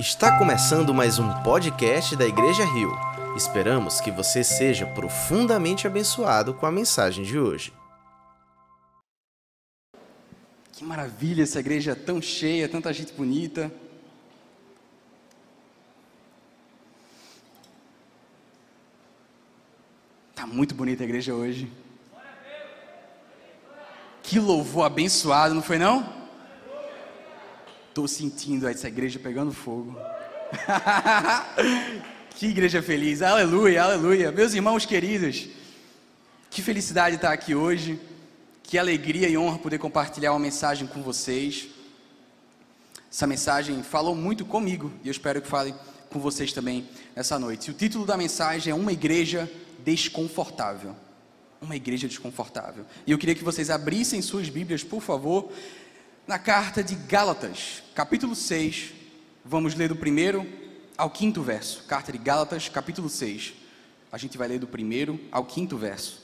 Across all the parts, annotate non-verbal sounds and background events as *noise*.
Está começando mais um podcast da Igreja Rio. Esperamos que você seja profundamente abençoado com a mensagem de hoje. Que maravilha essa igreja tão cheia, tanta gente bonita. Tá muito bonita a igreja hoje. Que louvor abençoado, não foi não? Estou sentindo essa igreja pegando fogo. *laughs* que igreja feliz, aleluia, aleluia. Meus irmãos queridos, que felicidade estar aqui hoje, que alegria e honra poder compartilhar uma mensagem com vocês. Essa mensagem falou muito comigo e eu espero que fale com vocês também essa noite. o título da mensagem é Uma Igreja Desconfortável. Uma igreja desconfortável. E eu queria que vocês abrissem suas Bíblias, por favor, na carta de Gálatas, capítulo 6, vamos ler do primeiro ao quinto verso. Carta de Gálatas, capítulo 6. A gente vai ler do primeiro ao quinto verso.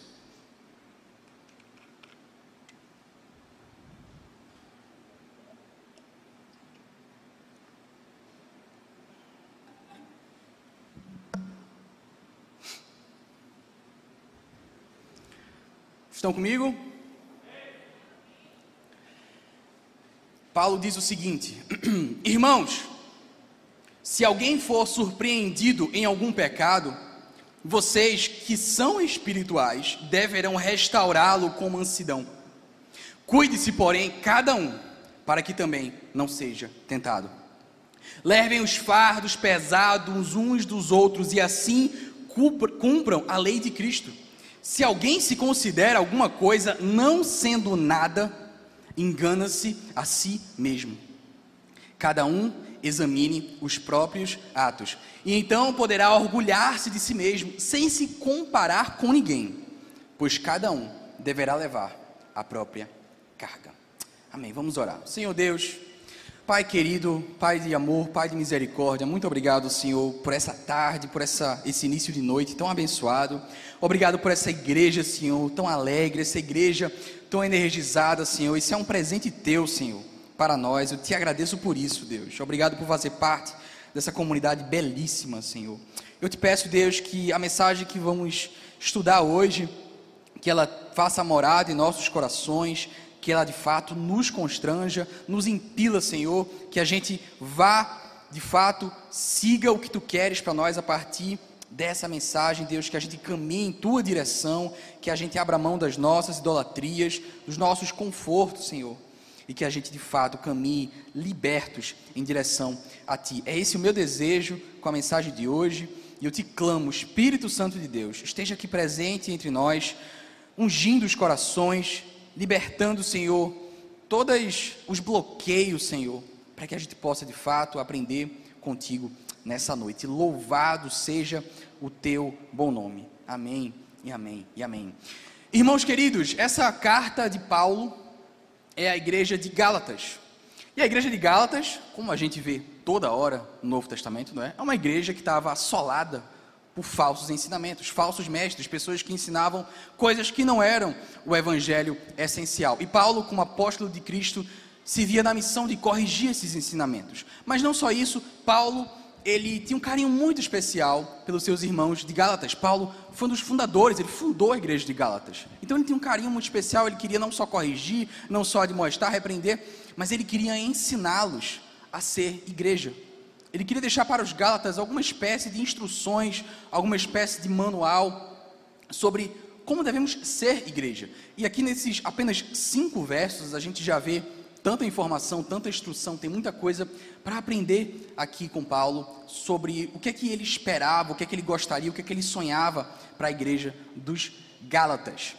Estão comigo? Paulo diz o seguinte: *clears throat* Irmãos, se alguém for surpreendido em algum pecado, vocês que são espirituais deverão restaurá-lo com mansidão. Cuide-se, porém, cada um, para que também não seja tentado. Levem os fardos pesados uns dos outros e assim cumpram a lei de Cristo. Se alguém se considera alguma coisa não sendo nada, engana-se a si mesmo. Cada um examine os próprios atos, e então poderá orgulhar-se de si mesmo, sem se comparar com ninguém, pois cada um deverá levar a própria carga. Amém. Vamos orar. Senhor Deus, Pai querido, Pai de amor, Pai de misericórdia, muito obrigado, Senhor, por essa tarde, por essa, esse início de noite tão abençoado. Obrigado por essa igreja, Senhor, tão alegre, essa igreja tão energizada, Senhor. Isso é um presente teu, Senhor, para nós. Eu te agradeço por isso, Deus. Obrigado por fazer parte dessa comunidade belíssima, Senhor. Eu te peço, Deus, que a mensagem que vamos estudar hoje, que ela faça morada em nossos corações, que ela de fato nos constranja, nos impila, Senhor, que a gente vá de fato siga o que tu queres para nós a partir dessa mensagem, Deus, que a gente caminhe em tua direção, que a gente abra mão das nossas idolatrias, dos nossos confortos, Senhor, e que a gente de fato caminhe libertos em direção a ti. É esse o meu desejo com a mensagem de hoje, e eu te clamo, Espírito Santo de Deus, esteja aqui presente entre nós, ungindo os corações, libertando, Senhor, todos os bloqueios, Senhor, para que a gente possa de fato aprender contigo nessa noite. Louvado seja o teu bom nome. Amém e amém e amém. Irmãos queridos, essa carta de Paulo é a igreja de Gálatas. E a igreja de Gálatas, como a gente vê toda hora no Novo Testamento, não é? É uma igreja que estava assolada por falsos ensinamentos, falsos mestres, pessoas que ensinavam coisas que não eram o evangelho essencial. E Paulo, como apóstolo de Cristo, se via na missão de corrigir esses ensinamentos. Mas não só isso, Paulo, ele tinha um carinho muito especial pelos seus irmãos de Gálatas. Paulo foi um dos fundadores, ele fundou a igreja de Gálatas. Então ele tinha um carinho muito especial, ele queria não só corrigir, não só admoestar, repreender, mas ele queria ensiná-los a ser igreja. Ele queria deixar para os Gálatas alguma espécie de instruções, alguma espécie de manual sobre como devemos ser igreja. E aqui nesses apenas cinco versos a gente já vê tanta informação, tanta instrução, tem muita coisa para aprender aqui com Paulo sobre o que é que ele esperava, o que é que ele gostaria, o que é que ele sonhava para a igreja dos Gálatas.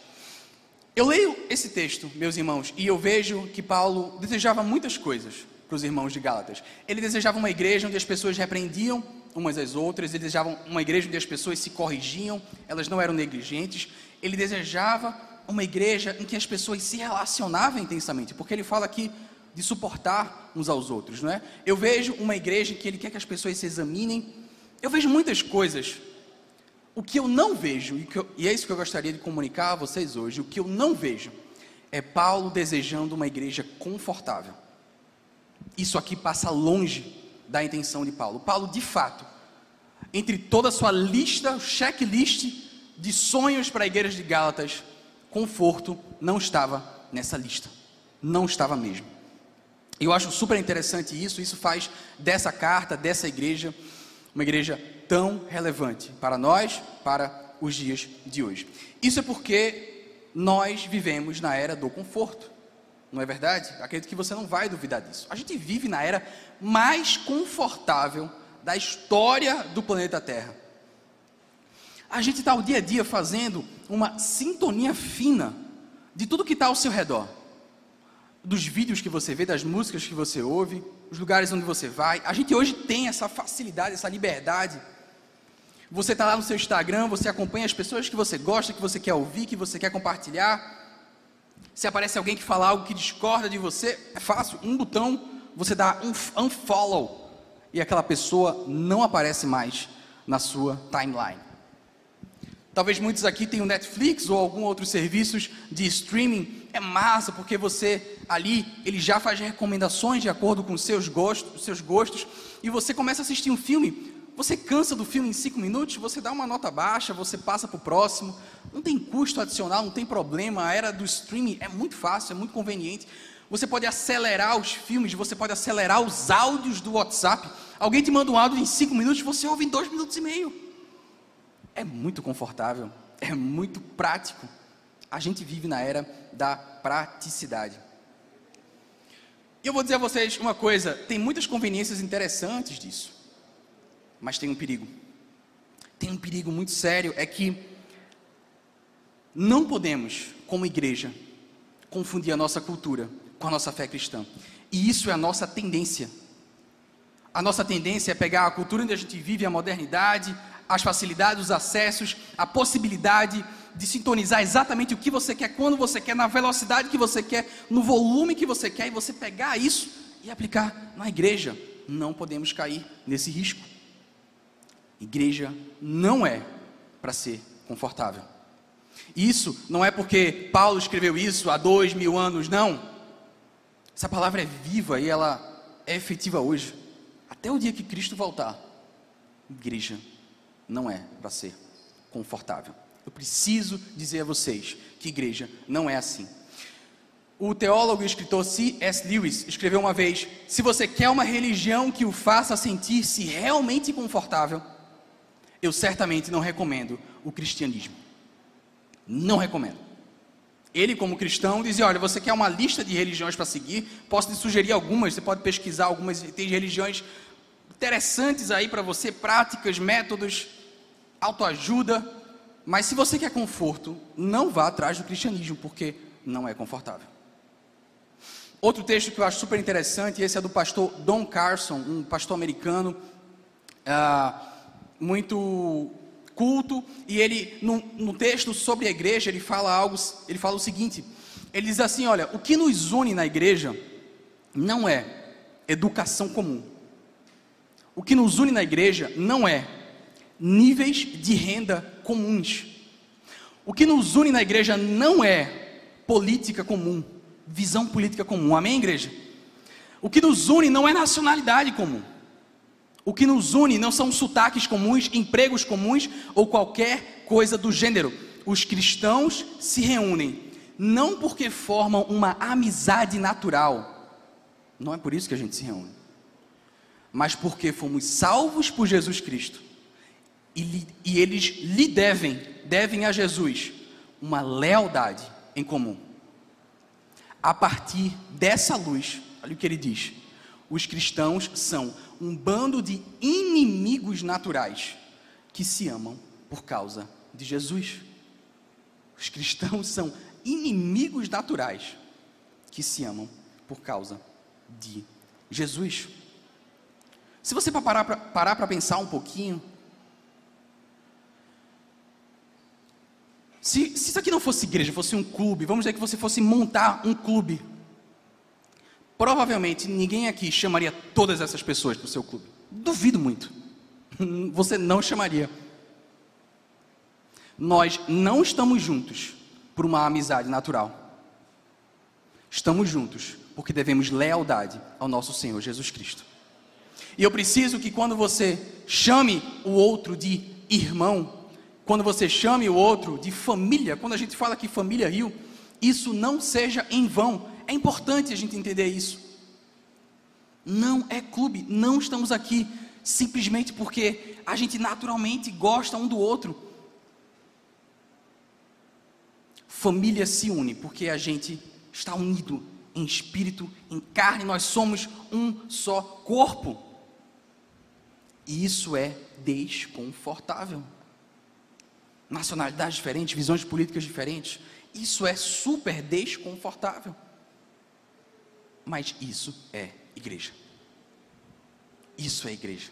Eu leio esse texto, meus irmãos, e eu vejo que Paulo desejava muitas coisas para os irmãos de Gálatas. Ele desejava uma igreja onde as pessoas repreendiam umas às outras, ele desejava uma igreja onde as pessoas se corrigiam, elas não eram negligentes. Ele desejava uma igreja em que as pessoas se relacionavam intensamente, porque ele fala aqui de suportar uns aos outros, não é? Eu vejo uma igreja em que ele quer que as pessoas se examinem. Eu vejo muitas coisas. O que eu não vejo, e, eu, e é isso que eu gostaria de comunicar a vocês hoje, o que eu não vejo é Paulo desejando uma igreja confortável. Isso aqui passa longe da intenção de Paulo. Paulo, de fato, entre toda a sua lista, checklist de sonhos para a igreja de Gálatas, conforto não estava nessa lista. Não estava mesmo. Eu acho super interessante isso, isso faz dessa carta, dessa igreja, uma igreja tão relevante para nós, para os dias de hoje. Isso é porque nós vivemos na era do conforto. Não é verdade? Acredito que você não vai duvidar disso. A gente vive na era mais confortável da história do planeta Terra. A gente está o dia a dia fazendo uma sintonia fina de tudo que está ao seu redor. Dos vídeos que você vê, das músicas que você ouve, os lugares onde você vai. A gente hoje tem essa facilidade, essa liberdade. Você está lá no seu Instagram, você acompanha as pessoas que você gosta, que você quer ouvir, que você quer compartilhar. Se aparece alguém que fala algo que discorda de você, é fácil, um botão, você dá um unfollow e aquela pessoa não aparece mais na sua timeline. Talvez muitos aqui tenham Netflix ou algum outro serviços de streaming. É massa porque você ali ele já faz recomendações de acordo com seus gostos, seus gostos e você começa a assistir um filme. Você cansa do filme em cinco minutos, você dá uma nota baixa, você passa para o próximo. Não tem custo adicional, não tem problema. A era do streaming é muito fácil, é muito conveniente. Você pode acelerar os filmes, você pode acelerar os áudios do WhatsApp. Alguém te manda um áudio em cinco minutos, você ouve em dois minutos e meio. É muito confortável, é muito prático. A gente vive na era da praticidade. E eu vou dizer a vocês uma coisa: tem muitas conveniências interessantes disso. Mas tem um perigo. Tem um perigo muito sério, é que não podemos, como igreja, confundir a nossa cultura com a nossa fé cristã. E isso é a nossa tendência. A nossa tendência é pegar a cultura onde a gente vive, a modernidade, as facilidades, os acessos, a possibilidade de sintonizar exatamente o que você quer, quando você quer, na velocidade que você quer, no volume que você quer, e você pegar isso e aplicar na igreja. Não podemos cair nesse risco. Igreja não é para ser confortável. Isso não é porque Paulo escreveu isso há dois mil anos, não. Essa palavra é viva e ela é efetiva hoje, até o dia que Cristo voltar. Igreja não é para ser confortável. Eu preciso dizer a vocês que igreja não é assim. O teólogo e escritor C.S. Lewis escreveu uma vez: se você quer uma religião que o faça sentir-se realmente confortável, eu certamente não recomendo o cristianismo. Não recomendo. Ele, como cristão, dizia: Olha, você quer uma lista de religiões para seguir? Posso te sugerir algumas, você pode pesquisar algumas. Tem religiões interessantes aí para você, práticas, métodos, autoajuda. Mas se você quer conforto, não vá atrás do cristianismo, porque não é confortável. Outro texto que eu acho super interessante, esse é do pastor Don Carson, um pastor americano. Ah, muito culto, e ele, no, no, texto sobre a igreja, ele fala algo, ele fala o seguinte: ele diz assim: olha, o que nos une na igreja não é educação comum. O que nos une na igreja não é níveis de renda comuns. O que nos une na igreja não é política comum, visão política comum. Amém, igreja? O que nos une não é nacionalidade comum. O que nos une não são sotaques comuns, empregos comuns ou qualquer coisa do gênero. Os cristãos se reúnem não porque formam uma amizade natural, não é por isso que a gente se reúne, mas porque fomos salvos por Jesus Cristo e, e eles lhe devem, devem a Jesus, uma lealdade em comum. A partir dessa luz, olha o que ele diz: os cristãos são um bando de inimigos naturais que se amam por causa de Jesus. Os cristãos *laughs* são inimigos naturais que se amam por causa de Jesus. Se você parar para pensar um pouquinho, se, se isso aqui não fosse igreja, fosse um clube, vamos dizer que você fosse montar um clube provavelmente ninguém aqui chamaria todas essas pessoas para o seu clube. Duvido muito. *laughs* Você não chamaria. Nós não estamos juntos por uma amizade natural. Estamos juntos porque devemos lealdade ao nosso Senhor Jesus Cristo. E eu preciso que quando você chame o outro de irmão, quando você chame o outro de família, quando a gente fala que família Rio, isso não seja em vão. É importante a gente entender isso. Não é clube, não estamos aqui simplesmente porque a gente naturalmente gosta um do outro. Família se une porque a gente está unido em espírito, em carne, nós somos um só corpo. E isso é desconfortável. Nacionalidades diferentes, visões políticas diferentes, isso é super desconfortável. Mas isso é igreja. Isso é igreja.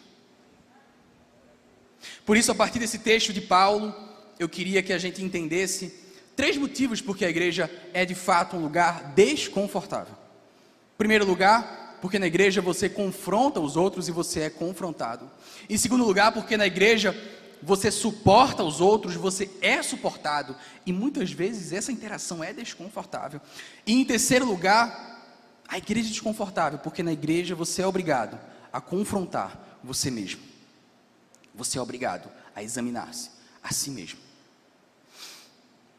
Por isso, a partir desse texto de Paulo, eu queria que a gente entendesse três motivos porque a igreja é de fato um lugar desconfortável. Em primeiro lugar, porque na igreja você confronta os outros e você é confrontado. Em segundo lugar, porque na igreja você suporta os outros, você é suportado. E muitas vezes essa interação é desconfortável. E em terceiro lugar, a igreja é desconfortável, porque na igreja você é obrigado a confrontar você mesmo. Você é obrigado a examinar-se a si mesmo.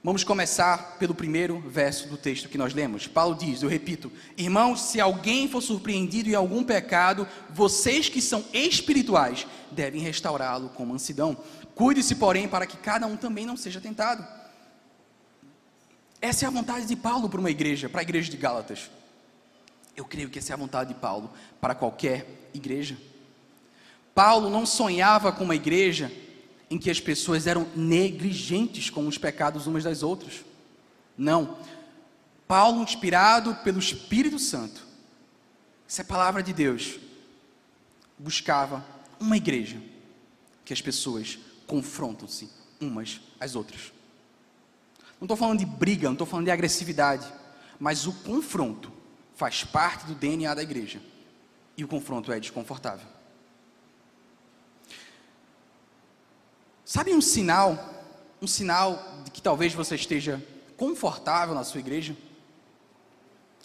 Vamos começar pelo primeiro verso do texto que nós lemos. Paulo diz, eu repito: Irmãos, se alguém for surpreendido em algum pecado, vocês que são espirituais devem restaurá-lo com mansidão. Cuide-se, porém, para que cada um também não seja tentado. Essa é a vontade de Paulo para uma igreja, para a igreja de Gálatas. Eu creio que essa é a vontade de Paulo para qualquer igreja. Paulo não sonhava com uma igreja em que as pessoas eram negligentes com os pecados umas das outras. Não. Paulo, inspirado pelo Espírito Santo, essa é a palavra de Deus, buscava uma igreja que as pessoas confrontam-se umas às outras. Não estou falando de briga, não estou falando de agressividade, mas o confronto faz parte do DNA da igreja. E o confronto é desconfortável. Sabe um sinal, um sinal de que talvez você esteja confortável na sua igreja?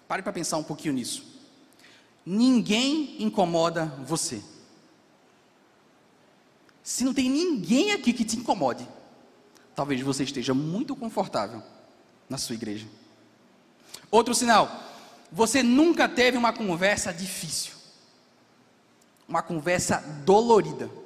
Pare para pensar um pouquinho nisso. Ninguém incomoda você. Se não tem ninguém aqui que te incomode, talvez você esteja muito confortável na sua igreja. Outro sinal, você nunca teve uma conversa difícil, uma conversa dolorida.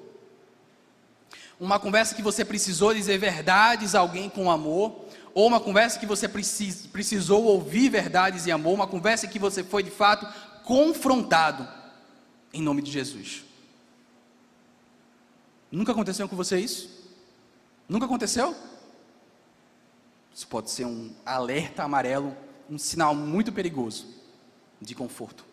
Uma conversa que você precisou dizer verdades a alguém com amor, ou uma conversa que você precis, precisou ouvir verdades e amor, uma conversa que você foi de fato confrontado em nome de Jesus. Nunca aconteceu com você isso? Nunca aconteceu? Isso pode ser um alerta amarelo, um sinal muito perigoso de conforto.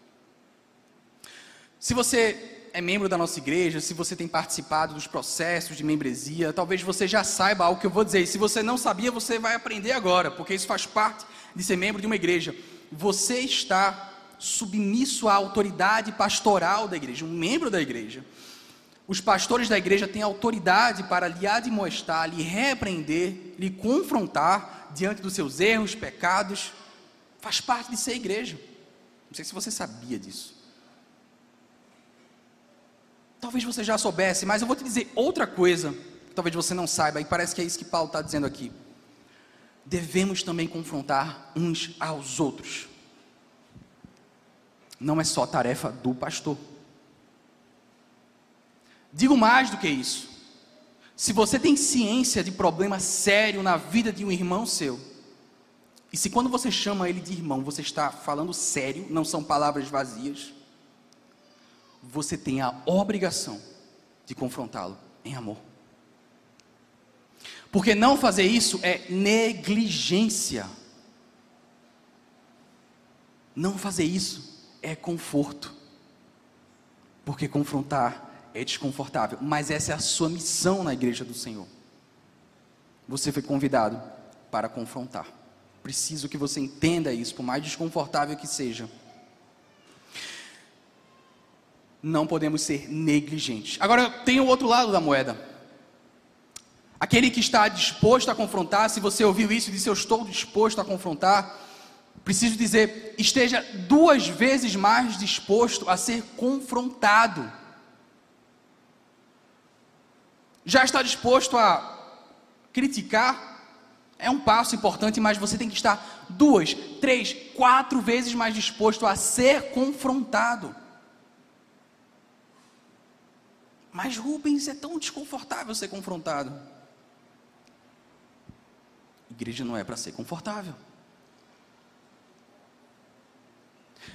Se você é membro da nossa igreja, se você tem participado dos processos de membresia, talvez você já saiba algo que eu vou dizer. E se você não sabia, você vai aprender agora, porque isso faz parte de ser membro de uma igreja. Você está submisso à autoridade pastoral da igreja, um membro da igreja. Os pastores da igreja têm autoridade para lhe admoestar, lhe repreender, lhe confrontar diante dos seus erros, pecados. Faz parte de ser igreja. Não sei se você sabia disso. Talvez você já soubesse, mas eu vou te dizer outra coisa, que talvez você não saiba, e parece que é isso que Paulo está dizendo aqui. Devemos também confrontar uns aos outros. Não é só tarefa do pastor. Digo mais do que isso. Se você tem ciência de problema sério na vida de um irmão seu, e se quando você chama ele de irmão, você está falando sério, não são palavras vazias, você tem a obrigação de confrontá-lo em amor. Porque não fazer isso é negligência. Não fazer isso é conforto. Porque confrontar é desconfortável, mas essa é a sua missão na igreja do Senhor. Você foi convidado para confrontar. Preciso que você entenda isso, por mais desconfortável que seja não podemos ser negligentes. Agora, tem o outro lado da moeda. Aquele que está disposto a confrontar, se você ouviu isso e disse eu estou disposto a confrontar, preciso dizer, esteja duas vezes mais disposto a ser confrontado Já está disposto a criticar? É um passo importante, mas você tem que estar duas, três, quatro vezes mais disposto a ser confrontado. Mas Rubens é tão desconfortável ser confrontado. Igreja não é para ser confortável.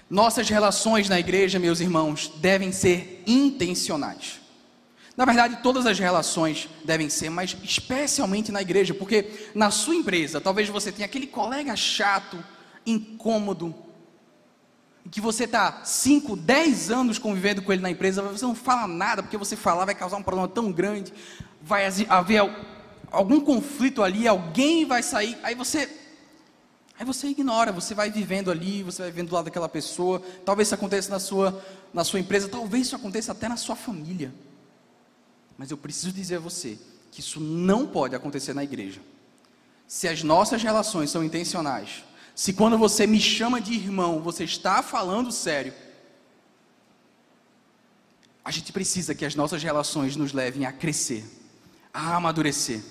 Nossas relações na igreja, meus irmãos, devem ser intencionais. Na verdade, todas as relações devem ser, mas especialmente na igreja, porque na sua empresa, talvez você tenha aquele colega chato, incômodo, que você está 5, 10 anos convivendo com ele na empresa, você não fala nada, porque você falar vai causar um problema tão grande, vai haver algum conflito ali, alguém vai sair, aí você aí você ignora, você vai vivendo ali, você vai vivendo do lado daquela pessoa, talvez isso aconteça na sua, na sua empresa, talvez isso aconteça até na sua família. Mas eu preciso dizer a você que isso não pode acontecer na igreja. Se as nossas relações são intencionais, se quando você me chama de irmão, você está falando sério, a gente precisa que as nossas relações nos levem a crescer, a amadurecer.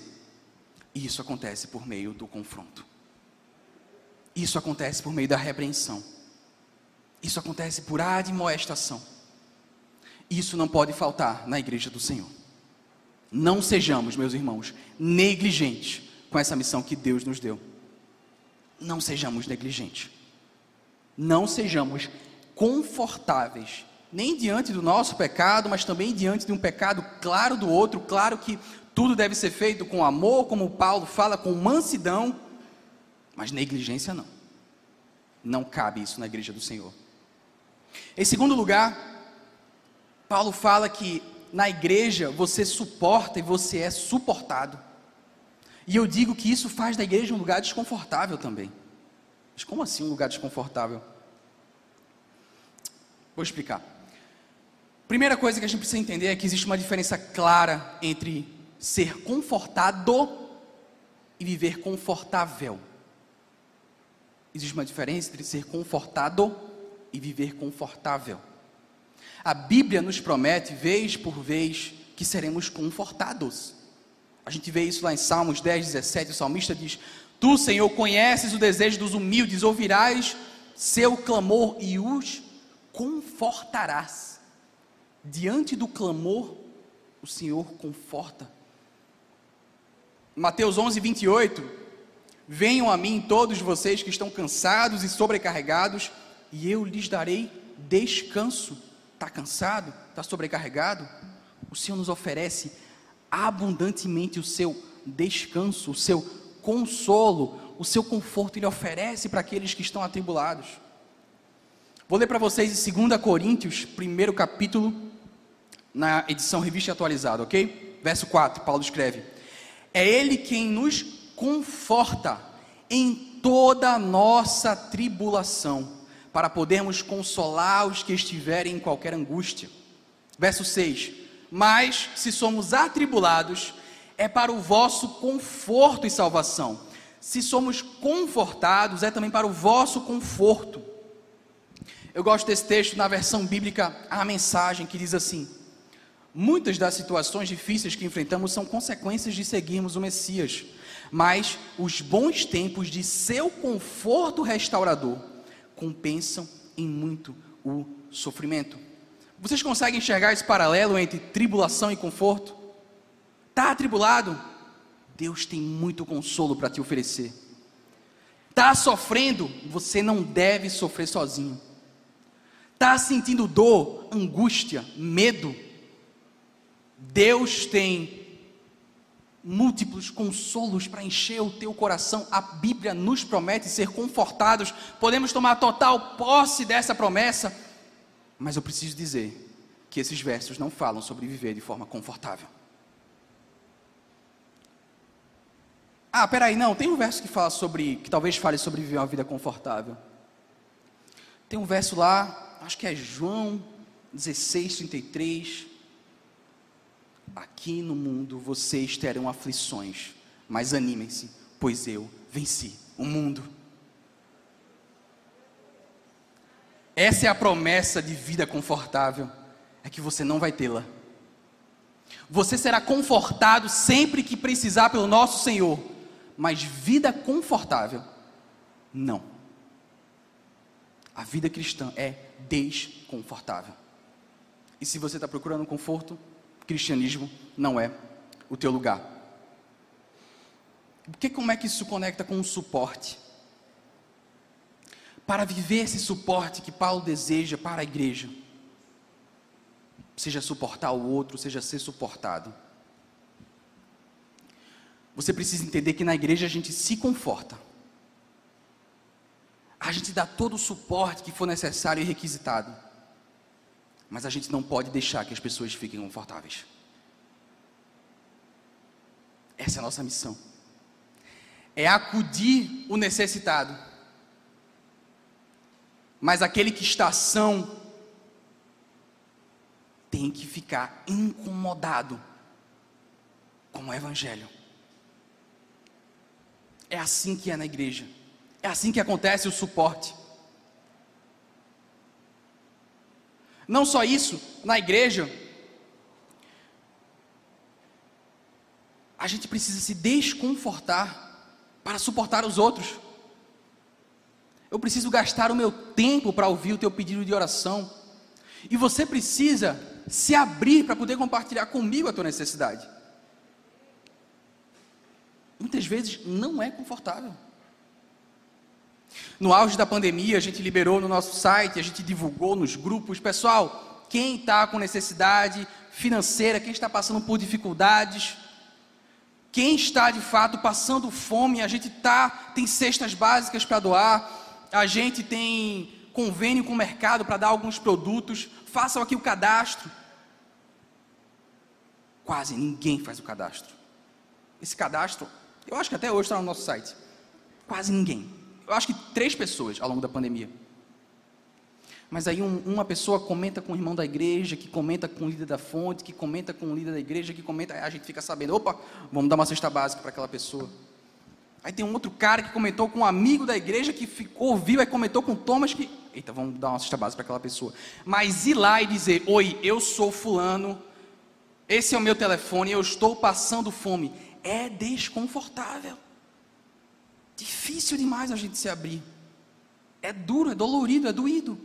E isso acontece por meio do confronto. Isso acontece por meio da repreensão. Isso acontece por admoestação. Isso não pode faltar na igreja do Senhor. Não sejamos, meus irmãos, negligentes com essa missão que Deus nos deu. Não sejamos negligentes. Não sejamos confortáveis, nem diante do nosso pecado, mas também diante de um pecado claro do outro. Claro que tudo deve ser feito com amor, como Paulo fala, com mansidão, mas negligência não. Não cabe isso na igreja do Senhor. Em segundo lugar, Paulo fala que na igreja você suporta e você é suportado. E eu digo que isso faz da igreja um lugar desconfortável também. Mas como assim um lugar desconfortável? Vou explicar. Primeira coisa que a gente precisa entender é que existe uma diferença clara entre ser confortado e viver confortável. Existe uma diferença entre ser confortado e viver confortável. A Bíblia nos promete, vez por vez, que seremos confortados. A gente vê isso lá em Salmos 10, 17, o salmista diz: Tu, Senhor, conheces o desejo dos humildes, ouvirás seu clamor e os confortarás. Diante do clamor, o Senhor conforta. Mateus 11, 28. Venham a mim todos vocês que estão cansados e sobrecarregados, e eu lhes darei descanso. Está cansado? Está sobrecarregado? O Senhor nos oferece abundantemente o seu descanso, o seu consolo, o seu conforto, Ele oferece para aqueles que estão atribulados. Vou ler para vocês em 2 Coríntios, primeiro capítulo, na edição revista atualizada, ok? Verso 4, Paulo escreve: é Ele quem nos conforta em toda a nossa tribulação, para podermos consolar os que estiverem em qualquer angústia. Verso 6: Mas se somos atribulados, é para o vosso conforto e salvação. Se somos confortados, é também para o vosso conforto. Eu gosto desse texto na versão bíblica, a mensagem que diz assim: Muitas das situações difíceis que enfrentamos são consequências de seguirmos o Messias, mas os bons tempos de seu conforto restaurador compensam em muito o sofrimento. Vocês conseguem enxergar esse paralelo entre tribulação e conforto? Está atribulado? Deus tem muito consolo para te oferecer. Está sofrendo? Você não deve sofrer sozinho. Está sentindo dor, angústia, medo? Deus tem múltiplos consolos para encher o teu coração. A Bíblia nos promete ser confortados. Podemos tomar total posse dessa promessa. Mas eu preciso dizer que esses versos não falam sobre viver de forma confortável. Ah, peraí, não, tem um verso que fala sobre, que talvez fale sobre viver uma vida confortável. Tem um verso lá, acho que é João 16, 33. Aqui no mundo vocês terão aflições, mas animem-se, pois eu venci o mundo. Essa é a promessa de vida confortável, é que você não vai tê-la. Você será confortado sempre que precisar pelo nosso Senhor, mas vida confortável, não. A vida cristã é desconfortável. E se você está procurando conforto, cristianismo não é o teu lugar. Porque como é que isso conecta com o suporte? Para viver esse suporte que Paulo deseja para a igreja, seja suportar o outro, seja ser suportado. Você precisa entender que na igreja a gente se conforta. A gente dá todo o suporte que for necessário e requisitado. Mas a gente não pode deixar que as pessoas fiquem confortáveis. Essa é a nossa missão. É acudir o necessitado. Mas aquele que está são tem que ficar incomodado com o Evangelho. É assim que é na igreja. É assim que acontece o suporte. Não só isso, na igreja, a gente precisa se desconfortar para suportar os outros. Eu preciso gastar o meu tempo para ouvir o teu pedido de oração. E você precisa se abrir para poder compartilhar comigo a tua necessidade. Muitas vezes não é confortável. No auge da pandemia, a gente liberou no nosso site, a gente divulgou nos grupos, pessoal, quem está com necessidade financeira, quem está passando por dificuldades, quem está de fato passando fome, a gente tá, tem cestas básicas para doar, a gente tem convênio com o mercado para dar alguns produtos, façam aqui o cadastro. Quase ninguém faz o cadastro. Esse cadastro, eu acho que até hoje está no nosso site. Quase ninguém. Eu acho que três pessoas ao longo da pandemia. Mas aí um, uma pessoa comenta com o irmão da igreja, que comenta com o líder da fonte, que comenta com o líder da igreja, que comenta, aí a gente fica sabendo, opa, vamos dar uma cesta básica para aquela pessoa. Aí tem um outro cara que comentou com um amigo da igreja que ficou, ouviu, aí comentou com Thomas que, eita, vamos dar uma cesta básica para aquela pessoa. Mas ir lá e dizer, oi, eu sou fulano, esse é o meu telefone, eu estou passando fome, é desconfortável. Difícil demais a gente se abrir. É duro, é dolorido, é doído.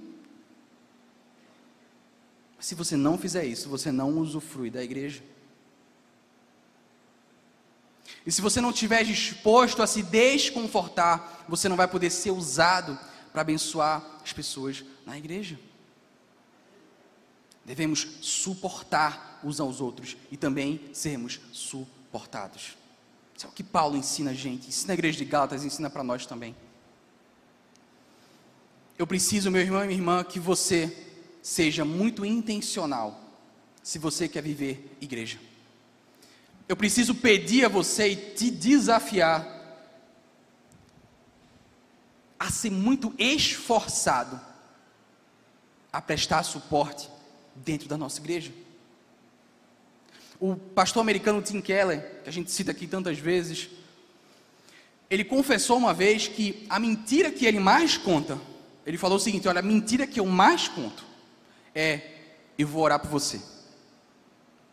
Se você não fizer isso, você não usufrui da igreja. E se você não estiver disposto a se desconfortar, você não vai poder ser usado para abençoar as pessoas na igreja. Devemos suportar uns aos outros e também sermos suportados. Isso é o que Paulo ensina a gente, ensina a igreja de Gálatas, ensina para nós também. Eu preciso, meu irmão e minha irmã, que você seja muito intencional se você quer viver igreja. Eu preciso pedir a você e te desafiar a ser muito esforçado a prestar suporte dentro da nossa igreja. O pastor americano Tim Keller, que a gente cita aqui tantas vezes, ele confessou uma vez que a mentira que ele mais conta, ele falou o seguinte: olha, a mentira que eu mais conto é eu vou orar por você.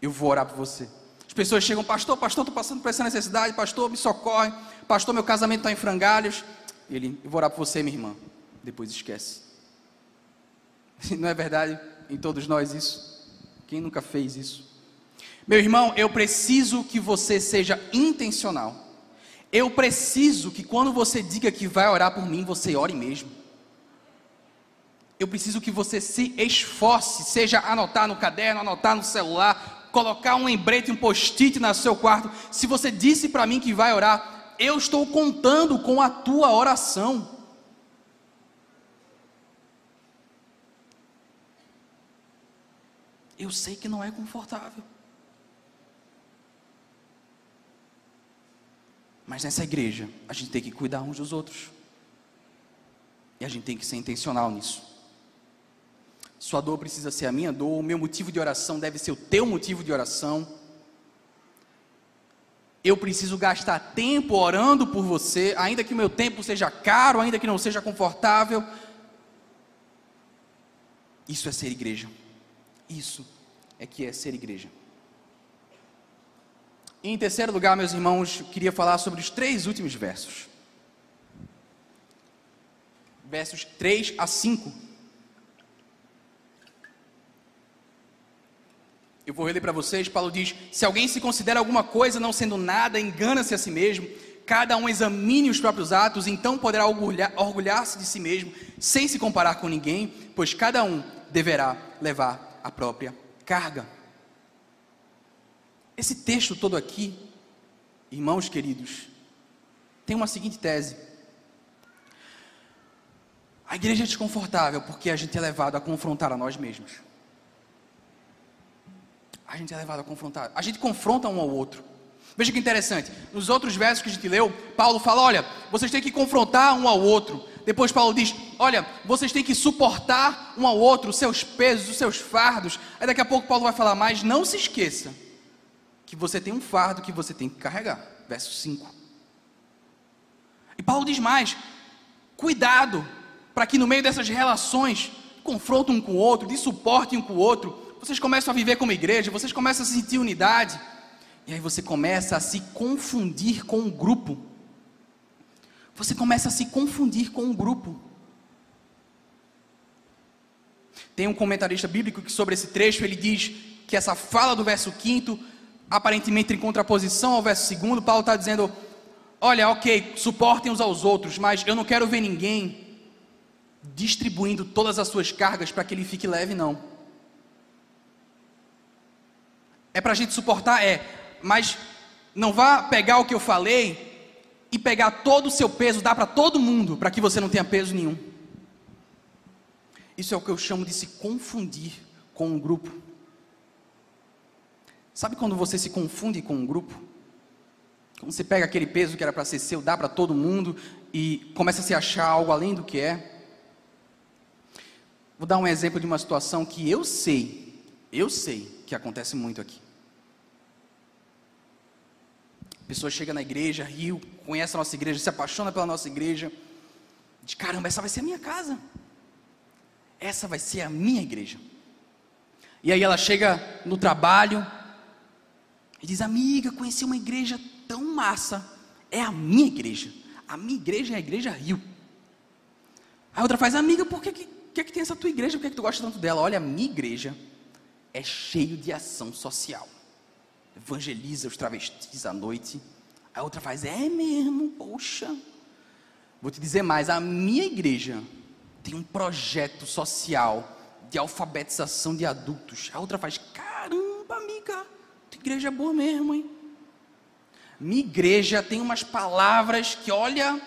Eu vou orar por você. As pessoas chegam, pastor, pastor, estou passando por essa necessidade, pastor, me socorre, pastor, meu casamento está em frangalhos. Ele, eu vou orar por você, minha irmã. Depois esquece. *laughs* Não é verdade em todos nós isso? Quem nunca fez isso? Meu irmão, eu preciso que você seja intencional. Eu preciso que quando você diga que vai orar por mim, você ore mesmo. Eu preciso que você se esforce, seja anotar no caderno, anotar no celular, colocar um lembrete, um post-it no seu quarto. Se você disse para mim que vai orar, eu estou contando com a tua oração. Eu sei que não é confortável. Mas nessa igreja, a gente tem que cuidar uns dos outros. E a gente tem que ser intencional nisso. Sua dor precisa ser a minha dor, o meu motivo de oração deve ser o teu motivo de oração. Eu preciso gastar tempo orando por você, ainda que o meu tempo seja caro, ainda que não seja confortável. Isso é ser igreja. Isso é que é ser igreja. Em terceiro lugar, meus irmãos, queria falar sobre os três últimos versos. Versos 3 a 5. Eu vou reler para vocês. Paulo diz: Se alguém se considera alguma coisa não sendo nada, engana-se a si mesmo. Cada um examine os próprios atos, então poderá orgulhar-se de si mesmo, sem se comparar com ninguém, pois cada um deverá levar a própria carga. Esse texto todo aqui, irmãos queridos, tem uma seguinte tese. A igreja é desconfortável porque a gente é levado a confrontar a nós mesmos. A gente é levado a confrontar. A gente confronta um ao outro. Veja que interessante. Nos outros versos que a gente leu, Paulo fala: olha, vocês têm que confrontar um ao outro. Depois Paulo diz: olha, vocês têm que suportar um ao outro os seus pesos, os seus fardos. Aí daqui a pouco Paulo vai falar: mas não se esqueça que você tem um fardo que você tem que carregar. Verso 5. E Paulo diz mais: cuidado, para que no meio dessas relações, confronto um com o outro, de suporte um com o outro, vocês começam a viver como igreja, vocês começam a sentir unidade, e aí você começa a se confundir com o grupo. Você começa a se confundir com o grupo. Tem um comentarista bíblico que sobre esse trecho ele diz que essa fala do verso 5 aparentemente em contraposição ao verso 2, Paulo está dizendo: olha, ok, suportem uns aos outros, mas eu não quero ver ninguém distribuindo todas as suas cargas para que ele fique leve, não. É para a gente suportar? É, mas não vá pegar o que eu falei e pegar todo o seu peso, dar para todo mundo, para que você não tenha peso nenhum. Isso é o que eu chamo de se confundir com um grupo. Sabe quando você se confunde com um grupo? Quando você pega aquele peso que era para ser seu, dá para todo mundo e começa a se achar algo além do que é? Vou dar um exemplo de uma situação que eu sei, eu sei que acontece muito aqui. A pessoa chega na igreja, riu, conhece a nossa igreja, se apaixona pela nossa igreja, diz: caramba, essa vai ser a minha casa, essa vai ser a minha igreja. E aí ela chega no trabalho, e diz: Amiga, conheci uma igreja tão massa. É a minha igreja. A minha igreja é a igreja Rio. A outra faz: Amiga, por que, que, que, que tem essa tua igreja? Por que, que tu gosta tanto dela? Olha, a minha igreja é cheio de ação social. Evangeliza os travestis à noite. A outra faz: É mesmo, poxa. Vou te dizer mais: a minha igreja tem um projeto social de alfabetização de adultos. A outra faz: Caramba, amiga igreja é boa mesmo, hein? Minha igreja tem umas palavras que, olha,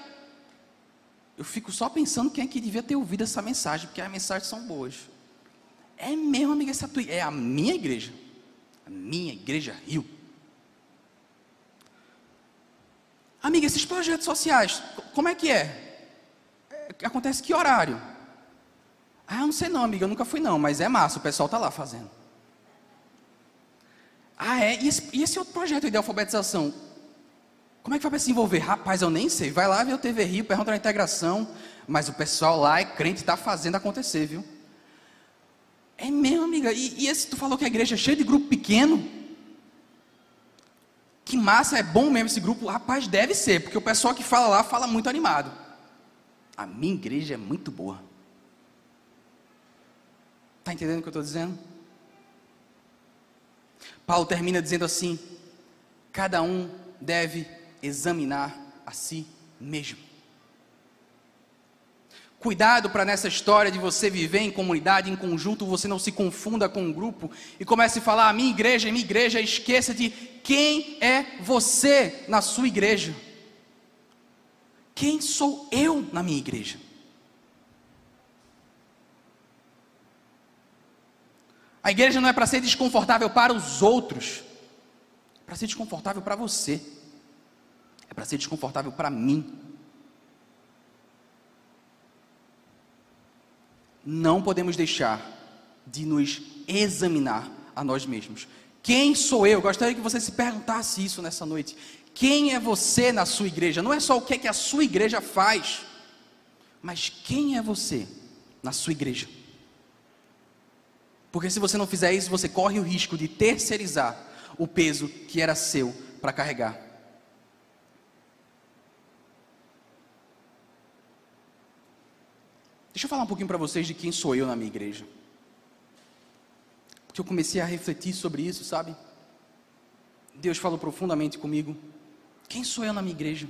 eu fico só pensando quem é que devia ter ouvido essa mensagem, porque as mensagens são boas. É mesmo, amiga, essa tua, é a minha igreja. A minha igreja Rio. Amiga, esses projetos sociais, como é que é? é? Acontece que horário? Ah, não sei não, amiga, eu nunca fui não, mas é massa, o pessoal está lá fazendo. Ah, é? E esse, e esse outro projeto de alfabetização? Como é que vai para se envolver? Rapaz, eu nem sei. Vai lá ver o TV Rio, pergunta na integração. Mas o pessoal lá é crente, está fazendo acontecer, viu? É mesmo, amiga. E, e esse, tu falou que a igreja é cheia de grupo pequeno? Que massa, é bom mesmo esse grupo? Rapaz, deve ser, porque o pessoal que fala lá fala muito animado. A minha igreja é muito boa. Está entendendo o que eu estou dizendo? Paulo termina dizendo assim: cada um deve examinar a si mesmo. Cuidado para nessa história de você viver em comunidade, em conjunto, você não se confunda com um grupo e comece a falar: a minha igreja, a minha igreja, esqueça de quem é você na sua igreja. Quem sou eu na minha igreja? A igreja não é para ser desconfortável para os outros, é para ser desconfortável para você, é para ser desconfortável para mim. Não podemos deixar de nos examinar a nós mesmos. Quem sou eu? Gostaria que você se perguntasse isso nessa noite. Quem é você na sua igreja? Não é só o que, é que a sua igreja faz, mas quem é você na sua igreja? Porque se você não fizer isso, você corre o risco de terceirizar o peso que era seu para carregar. Deixa eu falar um pouquinho para vocês de quem sou eu na minha igreja. Porque eu comecei a refletir sobre isso, sabe? Deus falou profundamente comigo. Quem sou eu na minha igreja?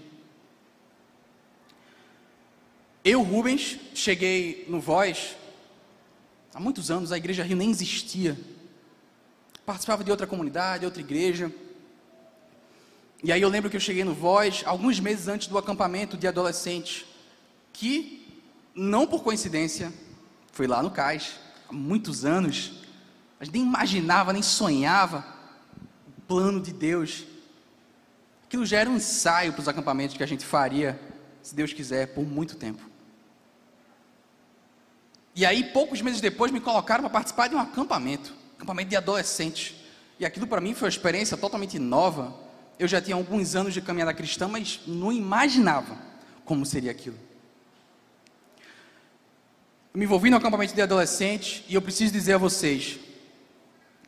Eu, Rubens, cheguei no Voz há muitos anos, a igreja Rio nem existia. Participava de outra comunidade, outra igreja. E aí eu lembro que eu cheguei no Voz alguns meses antes do acampamento de adolescentes, que, não por coincidência, foi lá no Cais, há muitos anos. A gente nem imaginava, nem sonhava o plano de Deus. Aquilo já era um ensaio para os acampamentos que a gente faria, se Deus quiser, por muito tempo. E aí, poucos meses depois, me colocaram para participar de um acampamento, acampamento de adolescentes. E aquilo para mim foi uma experiência totalmente nova. Eu já tinha alguns anos de caminhada cristã, mas não imaginava como seria aquilo. Eu me envolvi no acampamento de adolescentes e eu preciso dizer a vocês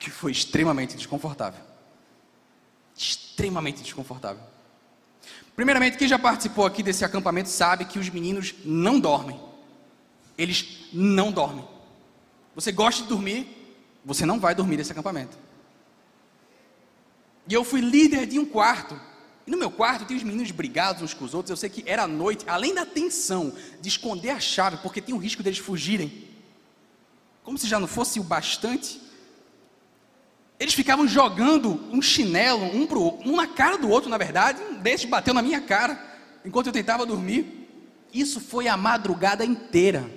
que foi extremamente desconfortável. Extremamente desconfortável. Primeiramente, quem já participou aqui desse acampamento sabe que os meninos não dormem. Eles não dormem. Você gosta de dormir, você não vai dormir nesse acampamento. E eu fui líder de um quarto. E no meu quarto tem os meninos brigados uns com os outros. Eu sei que era noite, além da tensão de esconder a chave, porque tem o risco deles fugirem. Como se já não fosse o bastante. Eles ficavam jogando um chinelo, um, pro, um na cara do outro, na verdade. Um desses bateu na minha cara, enquanto eu tentava dormir. Isso foi a madrugada inteira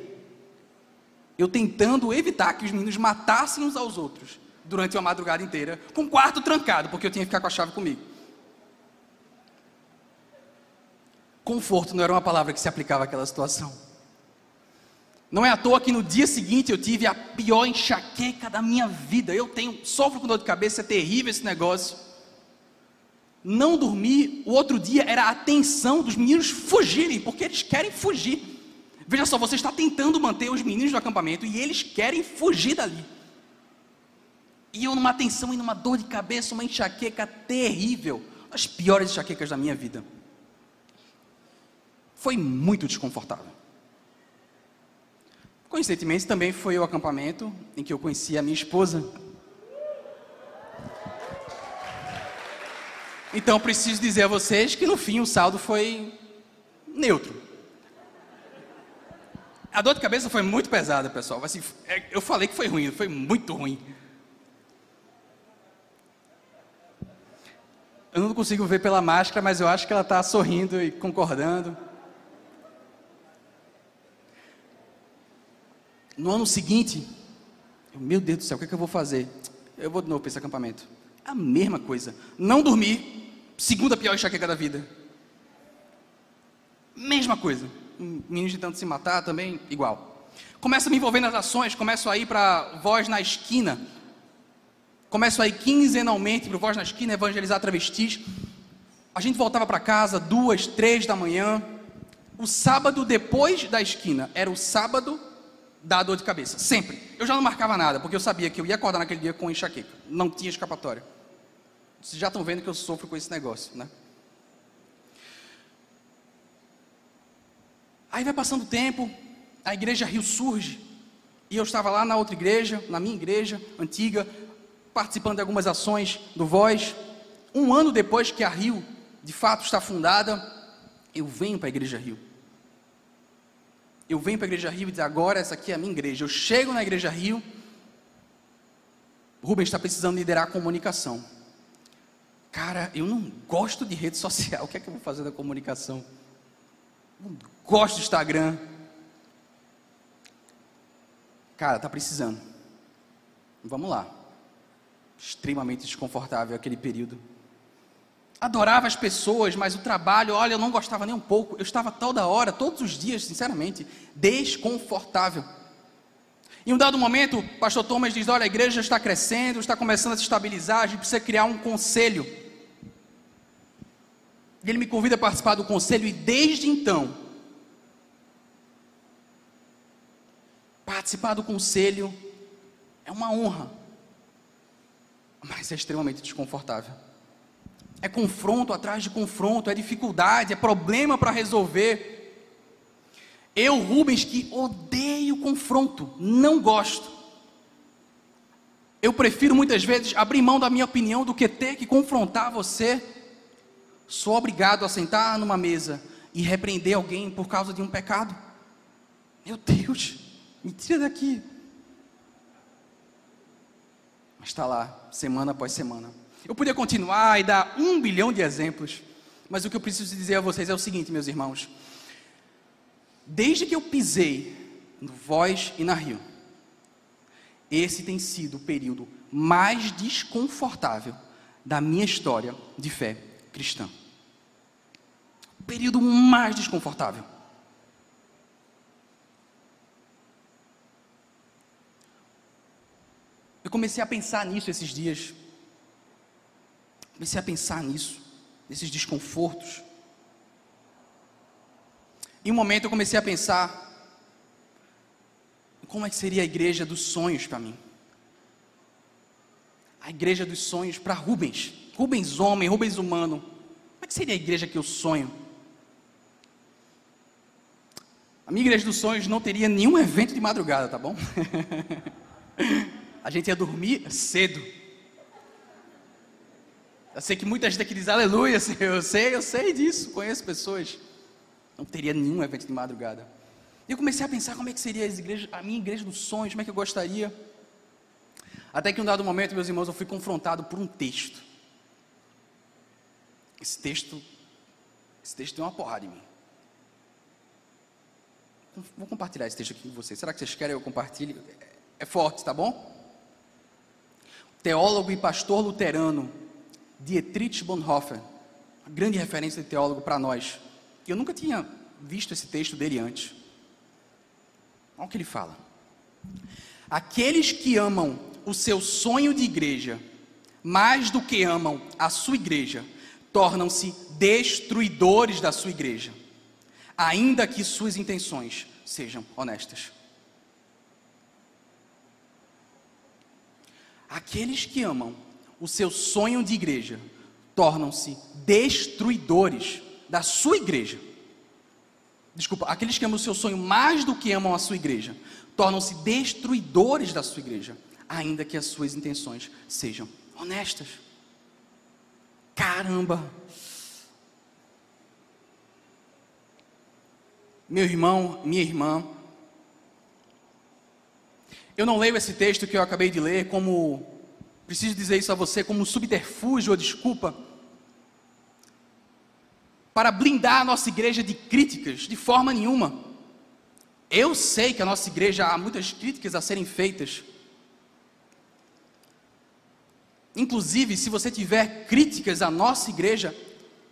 eu tentando evitar que os meninos matassem uns aos outros durante uma madrugada inteira, com o quarto trancado, porque eu tinha que ficar com a chave comigo. Conforto não era uma palavra que se aplicava àquela situação. Não é à toa que no dia seguinte eu tive a pior enxaqueca da minha vida. Eu tenho, sofro com dor de cabeça, é terrível esse negócio. Não dormir, o outro dia era a tensão dos meninos fugirem, porque eles querem fugir. Veja só, você está tentando manter os meninos no acampamento e eles querem fugir dali. E eu numa tensão e numa dor de cabeça, uma enxaqueca terrível, as piores enxaquecas da minha vida. Foi muito desconfortável. Coincidentemente, também foi o acampamento em que eu conheci a minha esposa. Então, preciso dizer a vocês que no fim o saldo foi neutro. A dor de cabeça foi muito pesada, pessoal. Assim, é, eu falei que foi ruim, foi muito ruim. Eu não consigo ver pela máscara, mas eu acho que ela está sorrindo e concordando. No ano seguinte, eu, meu Deus do céu, o que, é que eu vou fazer? Eu vou de novo para esse acampamento. A mesma coisa. Não dormir, segunda pior enxaqueca da vida. Mesma coisa meninos tentando se matar também, igual. Começo a me envolver nas ações, começo a ir para Voz na Esquina. Começo a ir quinzenalmente para Voz na Esquina, evangelizar travestis. A gente voltava para casa duas, três da manhã. O sábado depois da esquina era o sábado da dor de cabeça, sempre. Eu já não marcava nada, porque eu sabia que eu ia acordar naquele dia com enxaqueca. Não tinha escapatória. Vocês já estão vendo que eu sofro com esse negócio, né? Aí vai passando o tempo, a igreja Rio surge, e eu estava lá na outra igreja, na minha igreja antiga, participando de algumas ações do Voz. Um ano depois que a Rio, de fato, está fundada, eu venho para a igreja Rio. Eu venho para a igreja Rio e digo, agora essa aqui é a minha igreja. Eu chego na igreja Rio, Rubens está precisando liderar a comunicação. Cara, eu não gosto de rede social, *laughs* o que é que eu vou fazer da comunicação? Não gosto do Instagram. Cara, tá precisando. Vamos lá. Extremamente desconfortável aquele período. Adorava as pessoas, mas o trabalho, olha, eu não gostava nem um pouco. Eu estava toda hora, todos os dias, sinceramente, desconfortável. Em um dado momento, o pastor Thomas diz: Olha, a igreja está crescendo, está começando a se estabilizar, a gente precisa criar um conselho. Ele me convida a participar do conselho, e desde então, Participar do conselho é uma honra, mas é extremamente desconfortável. É confronto atrás de confronto, é dificuldade, é problema para resolver. Eu, Rubens, que odeio confronto, não gosto. Eu prefiro muitas vezes abrir mão da minha opinião do que ter que confrontar você. Sou obrigado a sentar numa mesa e repreender alguém por causa de um pecado. Meu Deus, me tira daqui. Mas está lá, semana após semana. Eu podia continuar e dar um bilhão de exemplos, mas o que eu preciso dizer a vocês é o seguinte, meus irmãos. Desde que eu pisei no Voz e na Rio, esse tem sido o período mais desconfortável da minha história de fé cristã. O período mais desconfortável. Eu comecei a pensar nisso esses dias. Comecei a pensar nisso, nesses desconfortos. Em um momento eu comecei a pensar como é que seria a igreja dos sonhos para mim? A igreja dos sonhos para Rubens. Rubens homem, Rubens humano. Como é que seria a igreja que eu sonho? A minha igreja dos sonhos não teria nenhum evento de madrugada, tá bom? *laughs* a gente ia dormir cedo. Eu sei que muita gente aqui diz aleluia, *laughs* eu sei, eu sei disso, conheço pessoas. Não teria nenhum evento de madrugada. E eu comecei a pensar como é que seria igreja, a minha igreja dos sonhos, como é que eu gostaria. Até que um dado momento, meus irmãos, eu fui confrontado por um texto. Esse texto, esse texto tem uma porrada em mim. Vou compartilhar esse texto aqui com vocês. Será que vocês querem que eu compartilhe? É forte, tá bom? Teólogo e pastor luterano Dietrich Bonhoeffer, uma grande referência de teólogo para nós. Eu nunca tinha visto esse texto dele antes. Olha o que ele fala. Aqueles que amam o seu sonho de igreja mais do que amam a sua igreja, tornam-se destruidores da sua igreja, ainda que suas intenções sejam honestas. Aqueles que amam o seu sonho de igreja tornam-se destruidores da sua igreja, desculpa, aqueles que amam o seu sonho mais do que amam a sua igreja, tornam-se destruidores da sua igreja, ainda que as suas intenções sejam honestas. Caramba! Meu irmão, minha irmã, eu não leio esse texto que eu acabei de ler como, preciso dizer isso a você, como subterfúgio ou desculpa para blindar a nossa igreja de críticas, de forma nenhuma. Eu sei que a nossa igreja há muitas críticas a serem feitas. Inclusive, se você tiver críticas à nossa igreja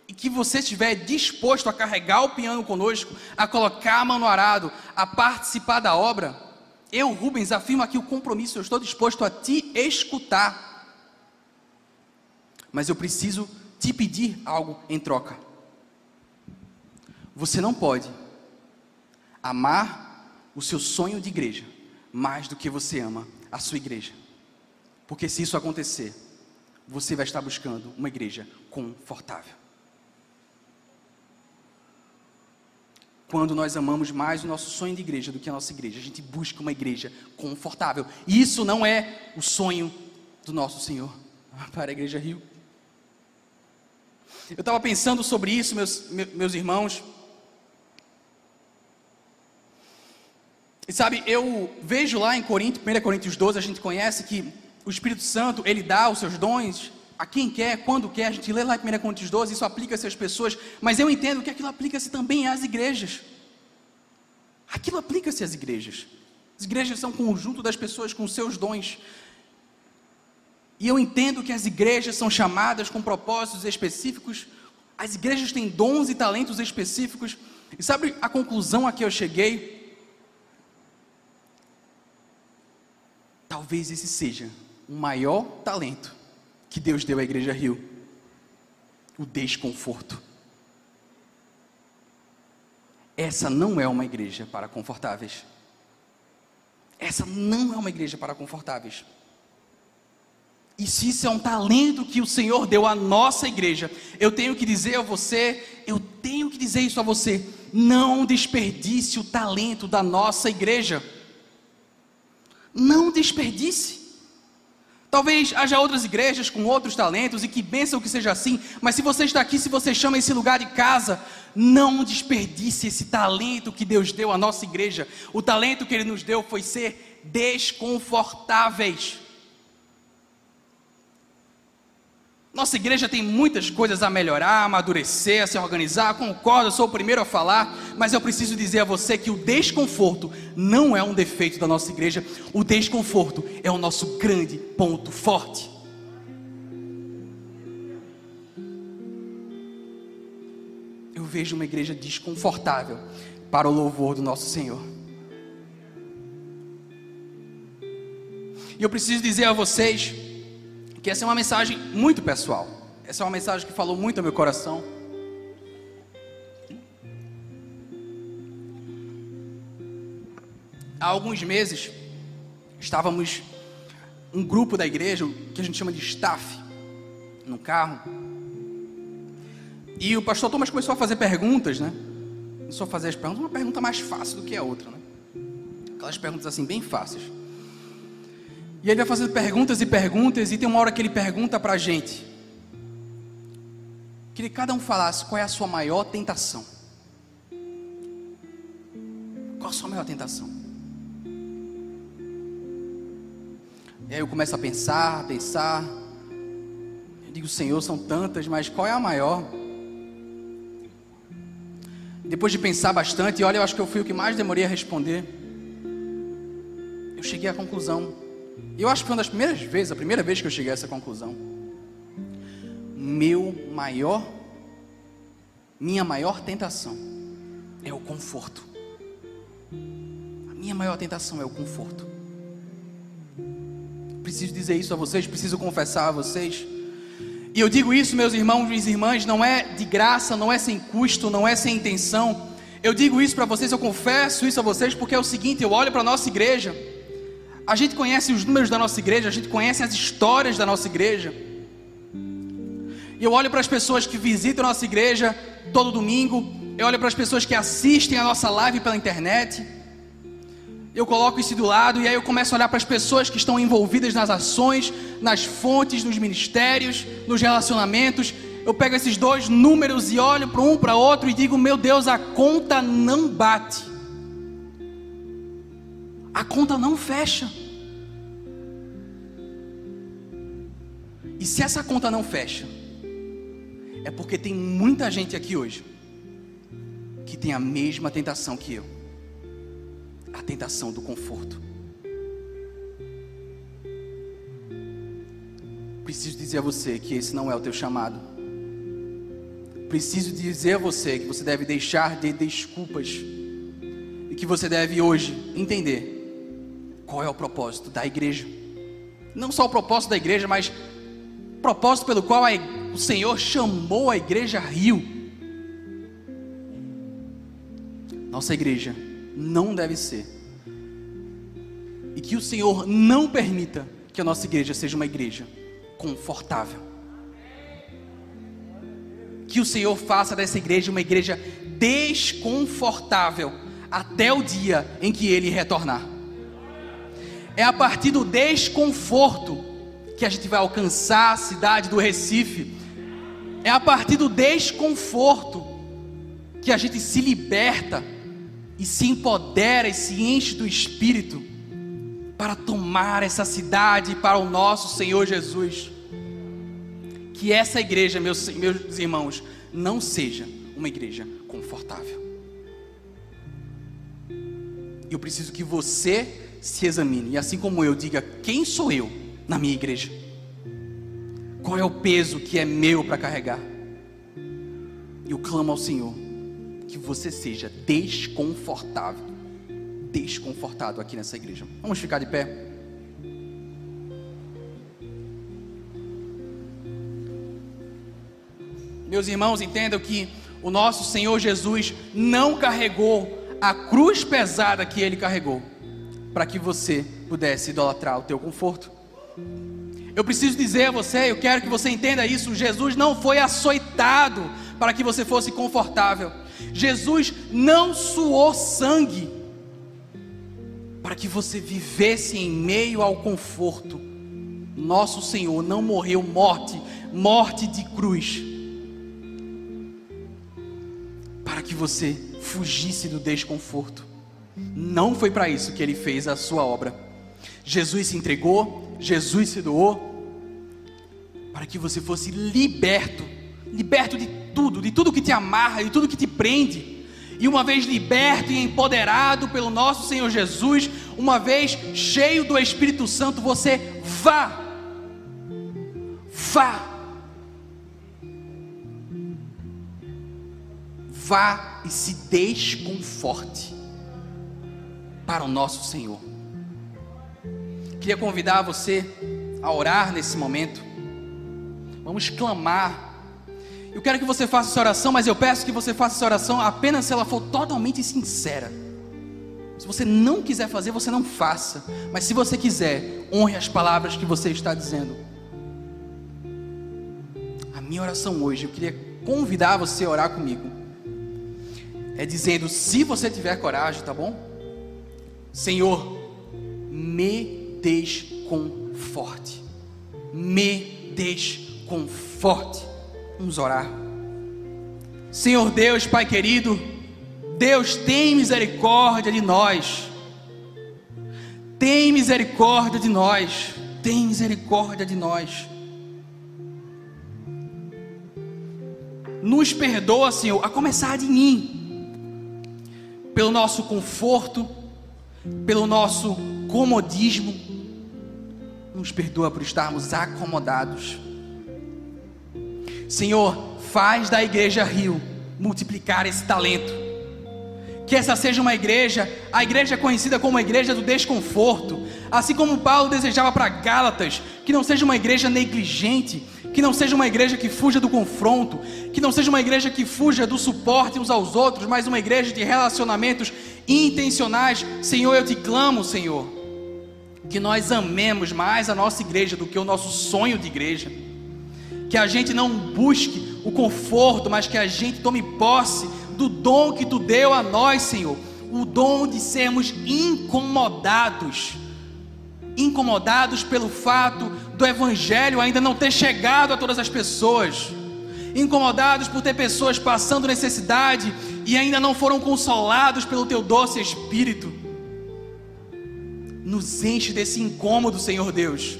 e que você estiver disposto a carregar o piano conosco, a colocar a mão no arado, a participar da obra, eu, Rubens, afirmo aqui o compromisso, eu estou disposto a te escutar. Mas eu preciso te pedir algo em troca. Você não pode amar o seu sonho de igreja mais do que você ama a sua igreja. Porque se isso acontecer, você vai estar buscando uma igreja confortável. Quando nós amamos mais o nosso sonho de igreja do que a nossa igreja, a gente busca uma igreja confortável. E isso não é o sonho do nosso Senhor *laughs* para a Igreja Rio. Eu estava pensando sobre isso, meus, meus irmãos. E sabe, eu vejo lá em Corinto, 1 Coríntios 12, a gente conhece que o Espírito Santo, ele dá os seus dons a quem quer, quando quer. A gente lê lá em 1 Coríntios 12, isso aplica-se às pessoas, mas eu entendo que aquilo aplica-se também às igrejas. Aquilo aplica-se às igrejas. As igrejas são conjunto das pessoas com seus dons. E eu entendo que as igrejas são chamadas com propósitos específicos. As igrejas têm dons e talentos específicos. E sabe a conclusão a que eu cheguei? Talvez esse seja o maior talento que Deus deu à Igreja Rio: o desconforto. Essa não é uma igreja para confortáveis. Essa não é uma igreja para confortáveis. E se isso é um talento que o Senhor deu à nossa igreja, eu tenho que dizer a você, eu tenho que dizer isso a você, não desperdice o talento da nossa igreja. Não desperdice. Talvez haja outras igrejas com outros talentos e que pensam que seja assim, mas se você está aqui, se você chama esse lugar de casa, não desperdice esse talento que Deus deu à nossa igreja. O talento que Ele nos deu foi ser desconfortáveis. Nossa igreja tem muitas coisas a melhorar, a amadurecer, a se organizar. Concordo, eu sou o primeiro a falar, mas eu preciso dizer a você que o desconforto não é um defeito da nossa igreja, o desconforto é o nosso grande ponto forte. Eu vejo uma igreja desconfortável para o louvor do nosso Senhor. E eu preciso dizer a vocês que essa é uma mensagem muito pessoal. Essa é uma mensagem que falou muito ao meu coração. Há alguns meses, estávamos um grupo da igreja, que a gente chama de staff, no carro. E o pastor Thomas começou a fazer perguntas, né? Começou a fazer as perguntas, uma pergunta mais fácil do que a outra, né? Aquelas perguntas assim, bem fáceis. E ele vai fazendo perguntas e perguntas, e tem uma hora que ele pergunta para a gente. Queria que cada um falasse qual é a sua maior tentação. Qual a sua maior tentação? E aí eu começo a pensar, a pensar. Eu digo, Senhor, são tantas, mas qual é a maior? Depois de pensar bastante, olha, eu acho que eu fui o que mais demorei a responder. Eu cheguei à conclusão eu acho que foi uma das primeiras vezes, a primeira vez que eu cheguei a essa conclusão. Meu maior, minha maior tentação é o conforto. A minha maior tentação é o conforto. Preciso dizer isso a vocês, preciso confessar a vocês. E eu digo isso, meus irmãos e irmãs, não é de graça, não é sem custo, não é sem intenção. Eu digo isso para vocês, eu confesso isso a vocês, porque é o seguinte: eu olho para a nossa igreja a gente conhece os números da nossa igreja, a gente conhece as histórias da nossa igreja. E eu olho para as pessoas que visitam a nossa igreja todo domingo, eu olho para as pessoas que assistem a nossa live pela internet. Eu coloco isso do lado e aí eu começo a olhar para as pessoas que estão envolvidas nas ações, nas fontes, nos ministérios, nos relacionamentos. Eu pego esses dois números e olho para um para outro e digo: Meu Deus, a conta não bate a conta não fecha. E se essa conta não fecha, é porque tem muita gente aqui hoje que tem a mesma tentação que eu a tentação do conforto. Preciso dizer a você que esse não é o teu chamado. Preciso dizer a você que você deve deixar de desculpas e que você deve hoje entender qual é o propósito da igreja. Não só o propósito da igreja, mas o propósito pelo qual a, o Senhor chamou a igreja Rio. Nossa igreja não deve ser. E que o Senhor não permita que a nossa igreja seja uma igreja confortável. Que o Senhor faça dessa igreja uma igreja desconfortável até o dia em que Ele retornar. É a partir do desconforto que a gente vai alcançar a cidade do Recife. É a partir do desconforto que a gente se liberta e se empodera e se enche do Espírito para tomar essa cidade para o nosso Senhor Jesus. Que essa igreja, meus, meus irmãos, não seja uma igreja confortável. Eu preciso que você se examine. E assim como eu, diga: quem sou eu na minha igreja? Qual é o peso que é meu para carregar? E eu clamo ao Senhor que você seja desconfortável, desconfortado aqui nessa igreja. Vamos ficar de pé. Meus irmãos, entendam que o nosso Senhor Jesus não carregou a cruz pesada que ele carregou para que você pudesse idolatrar o teu conforto. Eu preciso dizer a você, eu quero que você entenda isso: Jesus não foi açoitado para que você fosse confortável. Jesus não suou sangue para que você vivesse em meio ao conforto. Nosso Senhor não morreu morte, morte de cruz, para que você fugisse do desconforto. Não foi para isso que ele fez a sua obra. Jesus se entregou, Jesus se doou, para que você fosse liberto liberto de tudo, de tudo que te amarra, de tudo que te prende. E uma vez liberto e empoderado pelo nosso Senhor Jesus, uma vez cheio do Espírito Santo, você vá. Vá. Vá e se desconforte para o nosso Senhor. Queria convidar você a orar nesse momento. Vamos clamar eu quero que você faça essa oração, mas eu peço que você faça essa oração apenas se ela for totalmente sincera. Se você não quiser fazer, você não faça. Mas se você quiser, honre as palavras que você está dizendo. A minha oração hoje, eu queria convidar você a orar comigo. É dizendo, se você tiver coragem, tá bom? Senhor, me desconforte. Me desconforte. Vamos orar. Senhor Deus, Pai querido, Deus tem misericórdia de nós. Tem misericórdia de nós. Tem misericórdia de nós. Nos perdoa, Senhor, a começar de mim, pelo nosso conforto, pelo nosso comodismo. Nos perdoa por estarmos acomodados. Senhor, faz da igreja Rio multiplicar esse talento. Que essa seja uma igreja, a igreja conhecida como a igreja do desconforto, assim como Paulo desejava para Gálatas, que não seja uma igreja negligente, que não seja uma igreja que fuja do confronto, que não seja uma igreja que fuja do suporte uns aos outros, mas uma igreja de relacionamentos intencionais. Senhor, eu te clamo, Senhor, que nós amemos mais a nossa igreja do que o nosso sonho de igreja que a gente não busque o conforto, mas que a gente tome posse do dom que tu deu a nós, Senhor, o dom de sermos incomodados. Incomodados pelo fato do Evangelho ainda não ter chegado a todas as pessoas, incomodados por ter pessoas passando necessidade e ainda não foram consolados pelo Teu doce Espírito. Nos enche desse incômodo, Senhor Deus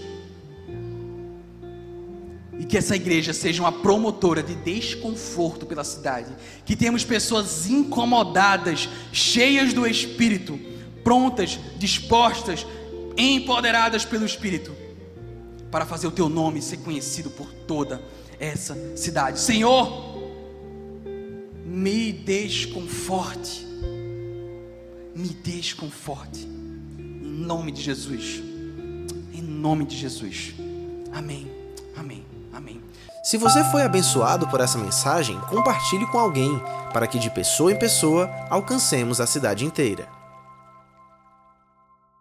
e que essa igreja seja uma promotora de desconforto pela cidade. Que temos pessoas incomodadas, cheias do Espírito, prontas, dispostas, empoderadas pelo Espírito, para fazer o teu nome ser conhecido por toda essa cidade. Senhor, me desconforte, me desconforte, em nome de Jesus, em nome de Jesus. Amém. Amém. Amém. Se você foi abençoado por essa mensagem, compartilhe com alguém, para que de pessoa em pessoa alcancemos a cidade inteira.